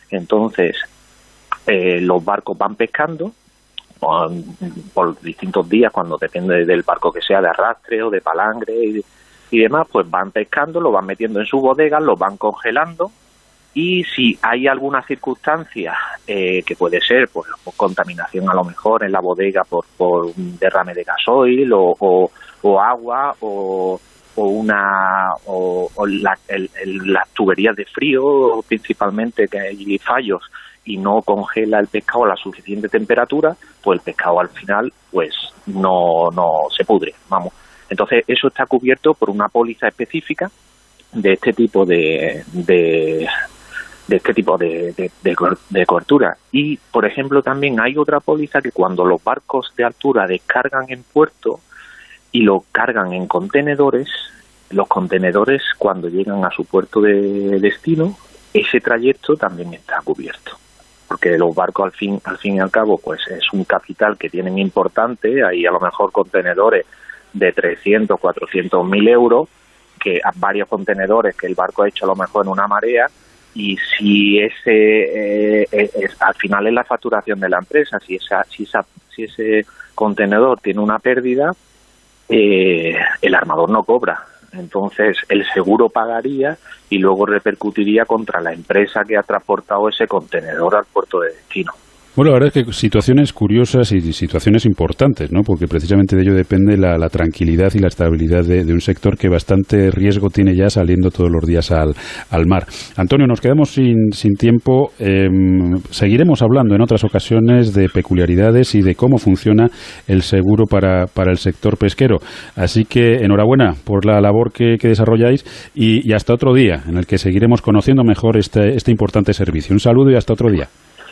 Entonces, eh, los barcos van pescando por, distintos días, cuando depende del barco que sea, de arrastre o de palangre y, demás, pues van pescando, lo van metiendo en su bodega, lo van congelando y si hay alguna circunstancia eh, que puede ser pues, contaminación a lo mejor en la bodega por, por un derrame de gasoil o, o, agua o, o una o, las tuberías de frío principalmente que hay fallos y no congela el pescado a la suficiente temperatura, pues el pescado al final pues no, no se pudre, vamos. Entonces eso está cubierto por una póliza específica de este tipo de, de, este tipo de, de, de, cobertura. Y, por ejemplo, también hay otra póliza que cuando los barcos de altura descargan en puerto y lo cargan en contenedores, los contenedores cuando llegan a su puerto de destino, ese trayecto también está cubierto porque los barcos al fin al fin y al cabo pues es un capital que tienen importante hay a lo mejor contenedores de 300 400 mil euros que varios contenedores que el barco ha hecho a lo mejor en una marea y si ese eh, al final es la facturación de la empresa si esa si esa si ese contenedor tiene una pérdida eh, el armador no cobra entonces el seguro pagaría y luego repercutiría contra la empresa que ha transportado ese contenedor al puerto de destino. Bueno, la verdad es que situaciones curiosas y situaciones importantes, ¿no? Porque precisamente de ello depende la, tranquilidad y la estabilidad de, un sector que bastante riesgo tiene ya saliendo todos los días al, mar. Antonio, nos quedamos sin, sin tiempo. Em, seguiremos hablando en otras ocasiones de peculiaridades y de cómo funciona el seguro para, para el sector pesquero. Así que enhorabuena por la labor que, desarrolláis y, y, hasta otro día en el que seguiremos conociendo mejor este, este importante servicio. Un saludo y hasta otro día.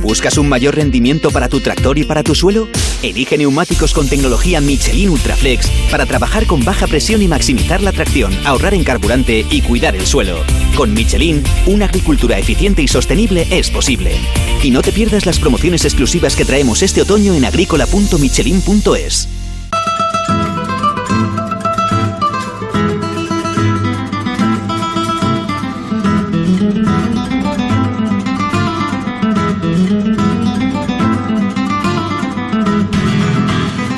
¿Buscas un mayor rendimiento para tu tractor y para tu suelo? Elige neumáticos con tecnología Michelin Ultraflex para trabajar con baja presión y maximizar la tracción, ahorrar en carburante y cuidar el suelo. Con Michelin, una agricultura eficiente y sostenible es posible. Y no te pierdas las promociones exclusivas que traemos este otoño en agrícola.michelin.es.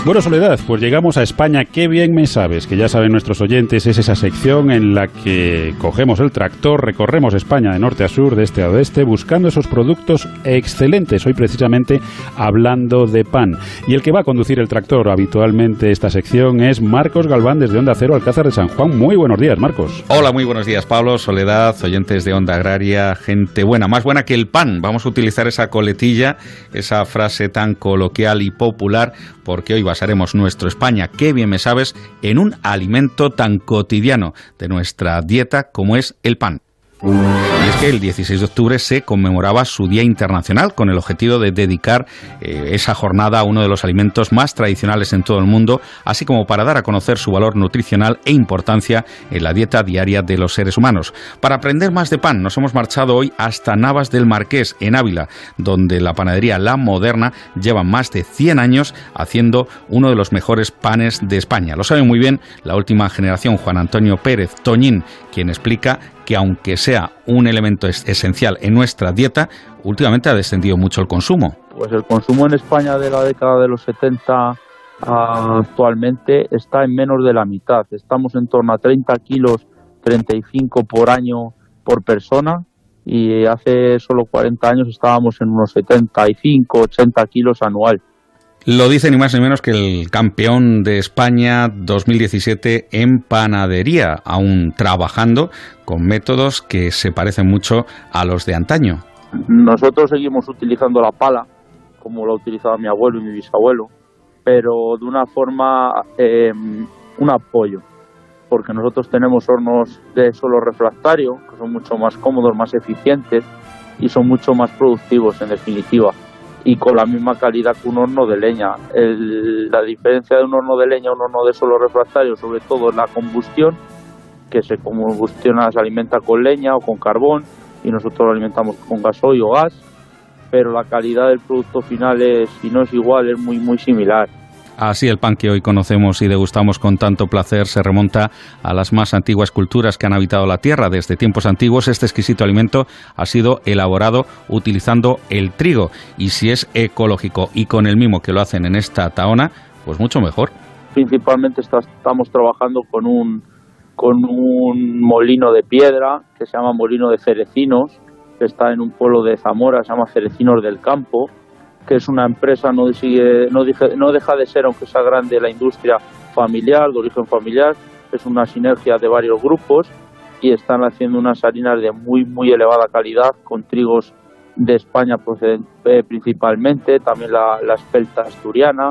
Bueno, Soledad, pues llegamos a España. Qué bien me sabes, que ya saben nuestros oyentes, es esa sección en la que cogemos el tractor, recorremos España de norte a sur, de este a oeste, buscando esos productos excelentes. Hoy precisamente hablando de pan. Y el que va a conducir el tractor habitualmente esta sección es Marcos Galván desde Onda Cero, Alcázar de San Juan. Muy buenos días, Marcos. Hola, muy buenos días, Pablo, Soledad, oyentes de Onda Agraria, gente buena, más buena que el pan. Vamos a utilizar esa coletilla, esa frase tan coloquial y popular, porque hoy basaremos nuestro España, qué bien me sabes, en un alimento tan cotidiano de nuestra dieta como es el pan. Y es que el 16 de octubre se conmemoraba su Día Internacional con el objetivo de dedicar eh, esa jornada a uno de los alimentos más tradicionales en todo el mundo, así como para dar a conocer su valor nutricional e importancia en la dieta diaria de los seres humanos. Para aprender más de pan, nos hemos marchado hoy hasta Navas del Marqués, en Ávila, donde la panadería La Moderna lleva más de 100 años haciendo uno de los mejores panes de España. Lo sabe muy bien la última generación, Juan Antonio Pérez Toñín, quien explica que aunque sea un elemento esencial en nuestra dieta, últimamente ha descendido mucho el consumo. Pues el consumo en España de la década de los 70 actualmente está en menos de la mitad. Estamos en torno a 30 kilos, 35 por año por persona y hace solo 40 años estábamos en unos 75, 80 kilos anual. Lo dice ni más ni menos que el campeón de España 2017 en panadería, aún trabajando con métodos que se parecen mucho a los de antaño. Nosotros seguimos utilizando la pala, como lo utilizaba mi abuelo y mi bisabuelo, pero de una forma, eh, un apoyo, porque nosotros tenemos hornos de suelo refractario, que son mucho más cómodos, más eficientes y son mucho más productivos en definitiva y con la misma calidad que un horno de leña. la diferencia de un horno de leña a un horno de suelo refractario, sobre todo, es la combustión, que se combustiona, se alimenta con leña o con carbón y nosotros lo alimentamos con gasoil o gas, pero la calidad del producto final es, si no es igual, es muy, muy similar. Así el pan que hoy conocemos y degustamos con tanto placer se remonta a las más antiguas culturas que han habitado la tierra. Desde tiempos antiguos este exquisito alimento ha sido elaborado utilizando el trigo y si es ecológico y con el mismo que lo hacen en esta taona, pues mucho mejor. Principalmente estamos trabajando con un, con un molino de piedra que se llama Molino de Cerecinos, que está en un pueblo de Zamora, se llama Cerecinos del Campo que es una empresa, no, sigue, no, no deja de ser, aunque sea grande, la industria familiar, de origen familiar, es una sinergia de varios grupos y están haciendo unas harinas de muy, muy elevada calidad con trigos de España eh, principalmente, también la, la espelta asturiana,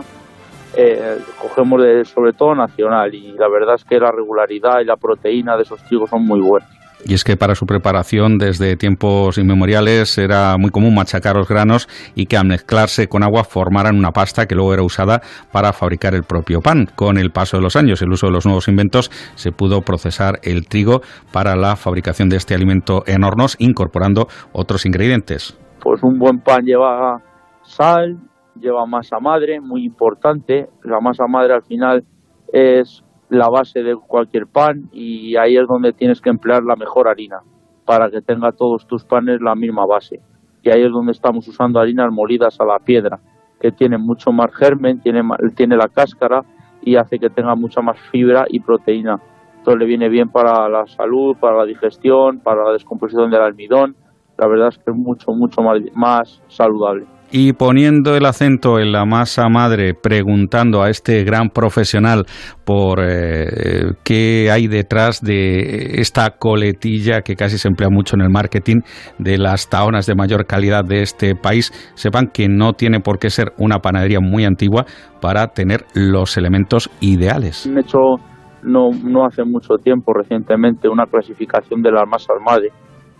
eh, cogemos de, sobre todo nacional y la verdad es que la regularidad y la proteína de esos trigos son muy buenos. Y es que para su preparación desde tiempos inmemoriales era muy común machacar los granos y que al mezclarse con agua formaran una pasta que luego era usada para fabricar el propio pan. Con el paso de los años, el uso de los nuevos inventos, se pudo procesar el trigo para la fabricación de este alimento en hornos, incorporando otros ingredientes. Pues un buen pan lleva sal, lleva masa madre, muy importante. La masa madre al final es la base de cualquier pan y ahí es donde tienes que emplear la mejor harina para que tenga todos tus panes la misma base. Y ahí es donde estamos usando harinas molidas a la piedra, que tiene mucho más germen, tiene, tiene la cáscara y hace que tenga mucha más fibra y proteína. Entonces le viene bien para la salud, para la digestión, para la descomposición del almidón. La verdad es que es mucho, mucho más, más saludable y poniendo el acento en la masa madre, preguntando a este gran profesional por eh, qué hay detrás de esta coletilla que casi se emplea mucho en el marketing de las taonas de mayor calidad de este país, sepan que no tiene por qué ser una panadería muy antigua para tener los elementos ideales. he hecho no, no hace mucho tiempo, recientemente, una clasificación de las masas madre,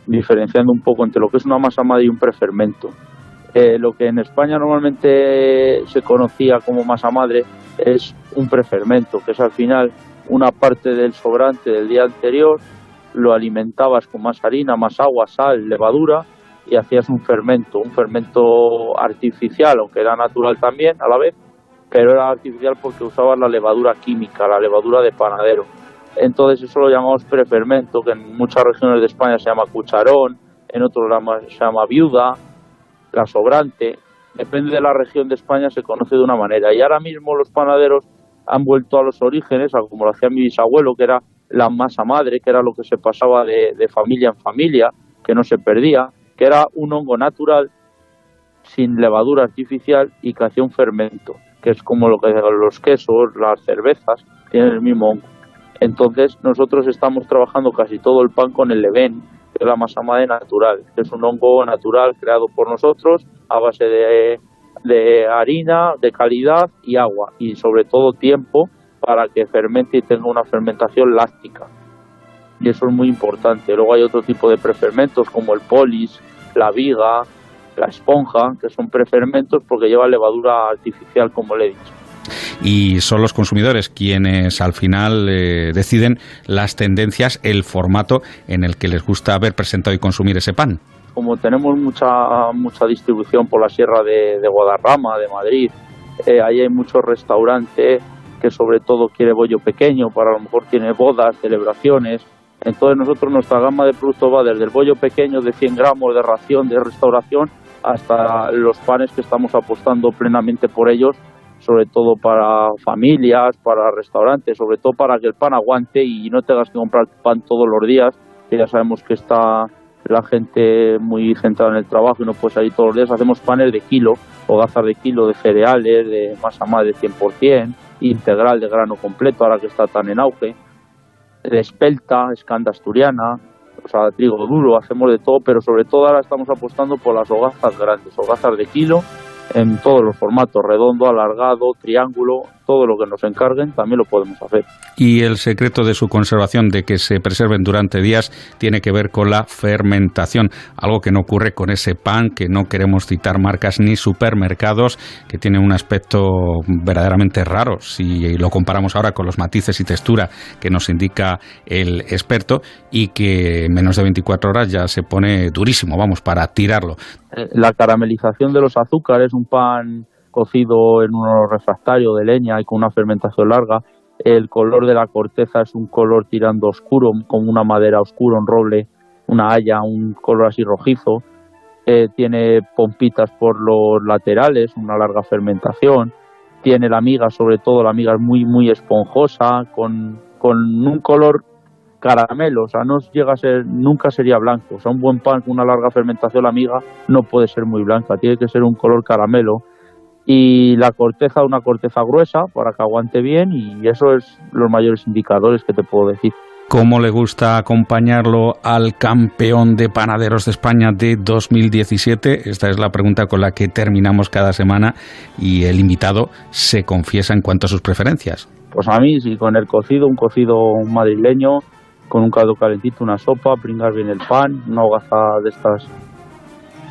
diferenciando un poco entre lo que es una masa madre y un prefermento eh, lo que en España normalmente se conocía como masa madre es un prefermento, que es al final una parte del sobrante del día anterior, lo alimentabas con más harina, más agua, sal, levadura y hacías un fermento, un fermento artificial, aunque era natural también a la vez, pero era artificial porque usabas la levadura química, la levadura de panadero. Entonces eso lo llamamos prefermento, que en muchas regiones de España se llama cucharón, en otros se llama viuda, la sobrante, depende de la región de España, se conoce de una manera. Y ahora mismo los panaderos han vuelto a los orígenes, a como lo hacía mi bisabuelo, que era la masa madre, que era lo que se pasaba de, familia en familia, que no se perdía, que era un hongo natural sin levadura artificial y que hacía un fermento, que es como lo que los quesos, las cervezas, tienen el mismo hongo. Entonces nosotros estamos trabajando casi todo el pan con el leven, es la masa madre natural, que es un hongo natural creado por nosotros a base de, de harina, de calidad y agua, y sobre todo tiempo para que fermente y tenga una fermentación láctica. Y eso es muy importante. Luego hay otro tipo de prefermentos como el polis, la viga, la esponja, que son prefermentos porque lleva levadura artificial, como le he dicho y son los consumidores quienes al final eh, deciden las tendencias, el formato en el que les gusta haber presentado y consumir ese pan. Como tenemos mucha mucha distribución por la sierra de, Guadarrama, de Madrid, eh, ahí hay muchos restaurantes que sobre todo quiere bollo pequeño, para lo mejor tiene bodas, celebraciones. Entonces nosotros nuestra gama de productos va desde el bollo pequeño de 100 gramos de ración, de restauración, hasta los panes que estamos apostando plenamente por ellos sobre todo para familias, para restaurantes, sobre todo para que el pan aguante y no tengas que comprar pan todos los días, que ya sabemos que está la gente muy centrada en el trabajo y no puede salir todos los días. Hacemos panes de kilo, o gazas de kilo de cereales, de masa madre 100%, integral de grano completo, ahora que está tan en auge, de espelta, escanda asturiana, o sea, trigo duro, hacemos de todo, pero sobre todo ahora estamos apostando por las hogazas grandes, hogazas de kilo en todos los formatos, redondo, alargado, triángulo, todo lo que nos encarguen también lo podemos hacer. Y el secreto de su conservación, de que se preserven durante días, tiene que ver con la fermentación, algo que no ocurre con ese pan, que no queremos citar marcas ni supermercados, que tiene un aspecto verdaderamente raro si lo comparamos ahora con los matices y textura que nos indica el experto y que en menos de 24 horas ya se pone durísimo, vamos, para tirarlo. Eh, la caramelización de los azúcares, un pan cocido en un refractario de leña y con una fermentación larga, el color de la corteza es un color tirando oscuro, como una madera oscura, un roble, una haya, un color así rojizo. Eh, tiene pompitas por los laterales, una larga fermentación. Tiene la miga, sobre todo la miga es muy, muy esponjosa, con, con un color caramelo, o sea, no llega a ser, nunca sería blanco. O sea, un buen pan con una larga fermentación, la miga, no puede ser muy blanca, tiene que ser un color caramelo. Y la corteza, una corteza gruesa para que aguante bien, y eso es los mayores indicadores que te puedo decir. ¿Cómo le gusta acompañarlo al campeón de panaderos de España de 2017? Esta es la pregunta con la que terminamos cada semana y el invitado se confiesa en cuanto a sus preferencias. Pues a mí, sí, con el cocido, un cocido madrileño, con un caldo calentito, una sopa, pringar bien el pan, una hogaza de estas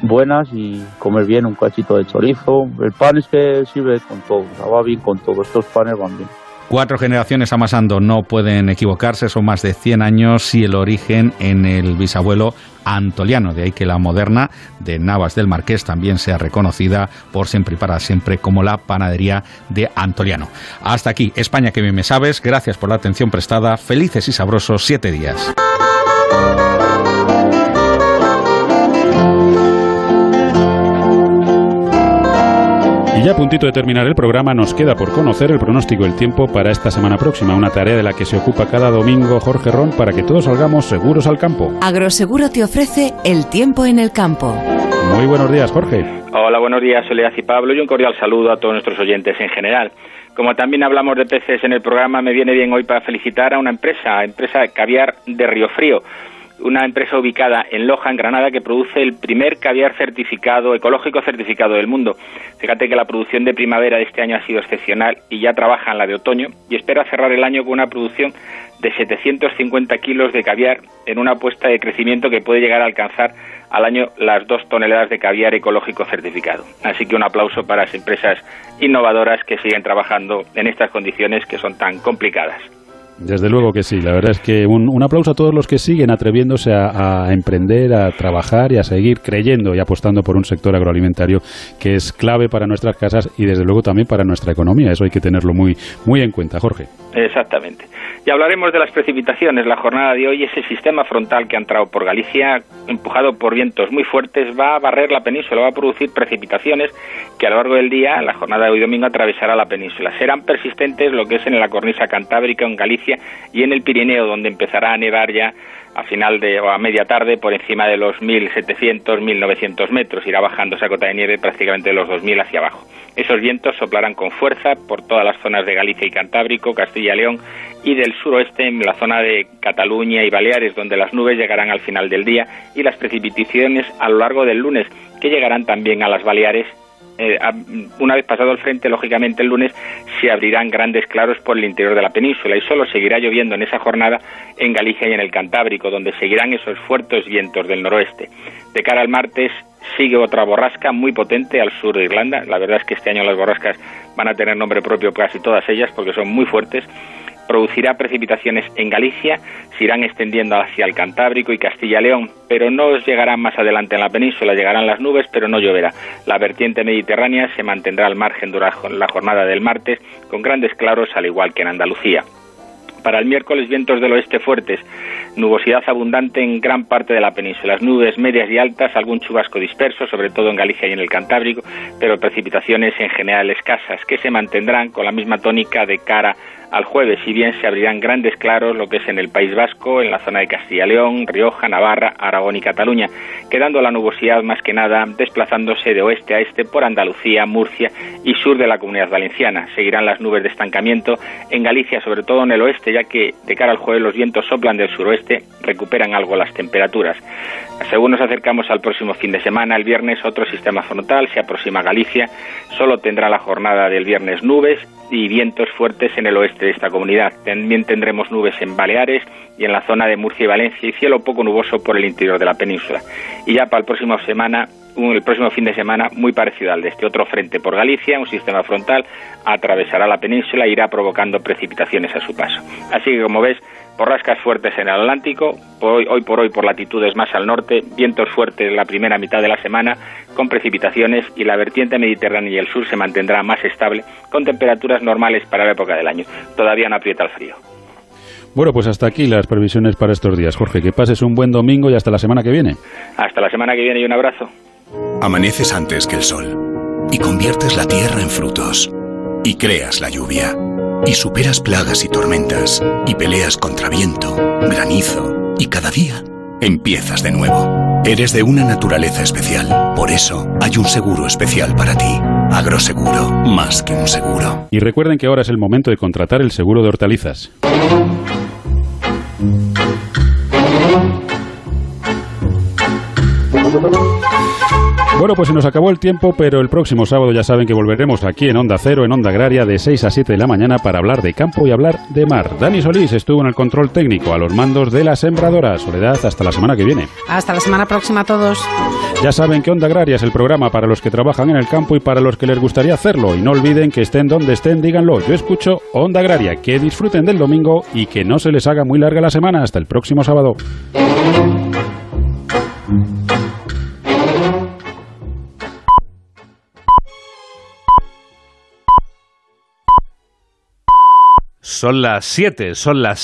buenas y comer bien un cachito de chorizo. El pan es que sirve con todo, va bien con todo, estos panes van bien. Cuatro generaciones amasando no pueden equivocarse, son más de 100 años y el origen en el bisabuelo antoliano. De ahí que la moderna de Navas del Marqués también sea reconocida por siempre y para siempre como la panadería de Antoliano. Hasta aquí, España que bien me sabes. Gracias por la atención prestada. Felices y sabrosos siete días. A puntito de terminar el programa nos queda por conocer el pronóstico del tiempo para esta semana próxima, una tarea de la que se ocupa cada domingo Jorge Ron para que todos salgamos seguros al campo. Agroseguro te ofrece el tiempo en el campo. Muy buenos días, Jorge. Hola, buenos días, Soledad y Pablo, y un cordial saludo a todos nuestros oyentes en general. Como también hablamos de peces en el programa, me viene bien hoy para felicitar a una empresa, empresa Caviar de Río Frío una empresa ubicada en Loja, en Granada, que produce el primer caviar certificado, ecológico certificado del mundo. Fíjate que la producción de primavera de este año ha sido excepcional y ya trabaja en la de otoño y espera cerrar el año con una producción de 750 kilos de caviar en una apuesta de crecimiento que puede llegar a alcanzar al año las dos toneladas de caviar ecológico certificado. Así que un aplauso para las empresas innovadoras que siguen trabajando en estas condiciones que son tan complicadas. Desde luego que sí, la verdad es que un, aplauso a todos los que siguen atreviéndose a, emprender, a trabajar y a seguir creyendo y apostando por un sector agroalimentario que es clave para nuestras casas y desde luego también para nuestra economía. Eso hay que tenerlo muy, muy en cuenta, Jorge. Exactamente. Y hablaremos de las precipitaciones. La jornada de hoy, ese sistema frontal que ha entrado por Galicia, empujado por vientos muy fuertes, va a barrer la península, va a producir precipitaciones que a lo largo del día, la jornada de hoy domingo, atravesará la península. Serán persistentes lo que es en la cornisa cantábrica, en Galicia, y en el Pirineo, donde empezará a nevar ya a final de o a media tarde por encima de los 1.700, 1.900 metros. Irá bajando esa cota de nieve prácticamente de los 2.000 hacia abajo. Esos vientos soplarán con fuerza por todas las zonas de Galicia y Cantábrico, Castilla y León y del suroeste en la zona de Cataluña y Baleares, donde las nubes llegarán al final del día y las precipitaciones a lo largo del lunes, que llegarán también a las Baleares eh, una vez pasado el frente, lógicamente el lunes se abrirán grandes claros por el interior de la península y solo seguirá lloviendo en esa jornada en Galicia y en el Cantábrico, donde seguirán esos fuertes vientos del noroeste. De cara al martes sigue otra borrasca muy potente al sur de Irlanda. La verdad es que este año las borrascas van a tener nombre propio casi todas ellas porque son muy fuertes producirá precipitaciones en Galicia, se irán extendiendo hacia el Cantábrico y Castilla-León, pero no llegarán más adelante en la península, llegarán las nubes, pero no lloverá. La vertiente mediterránea se mantendrá al margen durante la jornada del martes, con grandes claros, al igual que en Andalucía. Para el miércoles vientos del oeste fuertes, nubosidad abundante en gran parte de la península, nubes medias y altas, algún chubasco disperso, sobre todo en Galicia y en el Cantábrico, pero precipitaciones en general escasas, que se mantendrán con la misma tónica de cara al jueves, si bien se abrirán grandes claros lo que es en el País Vasco, en la zona de Castilla-León, Rioja, Navarra, Aragón y Cataluña, quedando la nubosidad más que nada desplazándose de oeste a este por Andalucía, Murcia y sur de la Comunidad Valenciana. Seguirán las nubes de estancamiento en Galicia, sobre todo en el oeste, ya que de cara al jueves los vientos soplan del suroeste, recuperan algo las temperaturas. Según nos acercamos al próximo fin de semana, el viernes otro sistema frontal se aproxima a Galicia, solo tendrá la jornada del viernes nubes y vientos fuertes en el oeste de esta comunidad. También tendremos nubes en Baleares y en la zona de Murcia y Valencia y cielo poco nuboso por el interior de la península. Y ya para el próximo semana, el próximo fin de semana muy parecido al de este otro frente por Galicia, un sistema frontal atravesará la península e irá provocando precipitaciones a su paso. Así que como ves, borrascas fuertes en el Atlántico, hoy, hoy por hoy por latitudes más al norte, vientos fuertes la primera mitad de la semana con precipitaciones y la vertiente mediterránea y el sur se mantendrá más estable con temperaturas normales para la época del año. Todavía no aprieta el frío. Bueno, pues hasta aquí las previsiones para estos días. Jorge, que pases un buen domingo y hasta la semana que viene. Hasta la semana que viene y un abrazo. Amaneces antes que el sol y conviertes la tierra en frutos y creas la lluvia y superas plagas y tormentas y peleas contra viento, granizo y cada día empiezas de nuevo. Eres de una naturaleza especial, por eso hay un seguro especial para ti. Agroseguro, más que un seguro. Y recuerden que ahora es el momento de contratar el seguro de hortalizas. Bueno, pues se nos acabó el tiempo, pero el próximo sábado ya saben que volveremos aquí en Onda Cero, en Onda Agraria, de 6 a 7 de la mañana para hablar de campo y hablar de mar. Dani Solís estuvo en el control técnico a los mandos de la sembradora. Soledad, hasta la semana que viene. Hasta la semana próxima a todos. Ya saben que Onda Agraria es el programa para los que trabajan en el campo y para los que les gustaría hacerlo. Y no olviden que estén donde estén, díganlo. Yo escucho Onda Agraria. Que disfruten del domingo y que no se les haga muy larga la semana. Hasta el próximo sábado. Son las 7, son las